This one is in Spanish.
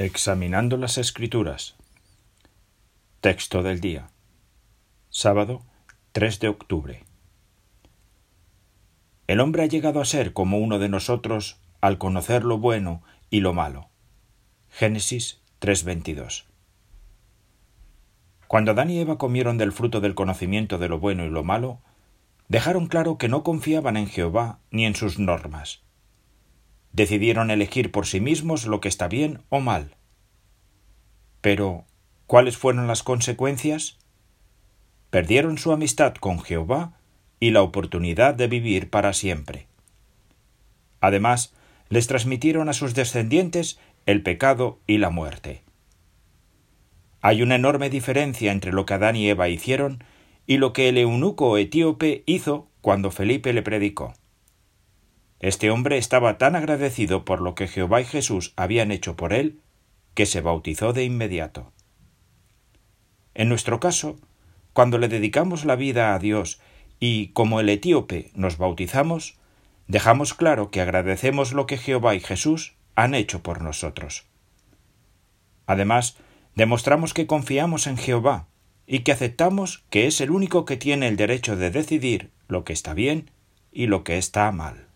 Examinando las Escrituras. Texto del día. Sábado 3 de octubre. El hombre ha llegado a ser como uno de nosotros al conocer lo bueno y lo malo. Génesis 3:22. Cuando Adán y Eva comieron del fruto del conocimiento de lo bueno y lo malo, dejaron claro que no confiaban en Jehová ni en sus normas decidieron elegir por sí mismos lo que está bien o mal. Pero, ¿cuáles fueron las consecuencias? Perdieron su amistad con Jehová y la oportunidad de vivir para siempre. Además, les transmitieron a sus descendientes el pecado y la muerte. Hay una enorme diferencia entre lo que Adán y Eva hicieron y lo que el eunuco etíope hizo cuando Felipe le predicó. Este hombre estaba tan agradecido por lo que Jehová y Jesús habían hecho por él, que se bautizó de inmediato. En nuestro caso, cuando le dedicamos la vida a Dios y, como el etíope, nos bautizamos, dejamos claro que agradecemos lo que Jehová y Jesús han hecho por nosotros. Además, demostramos que confiamos en Jehová y que aceptamos que es el único que tiene el derecho de decidir lo que está bien y lo que está mal.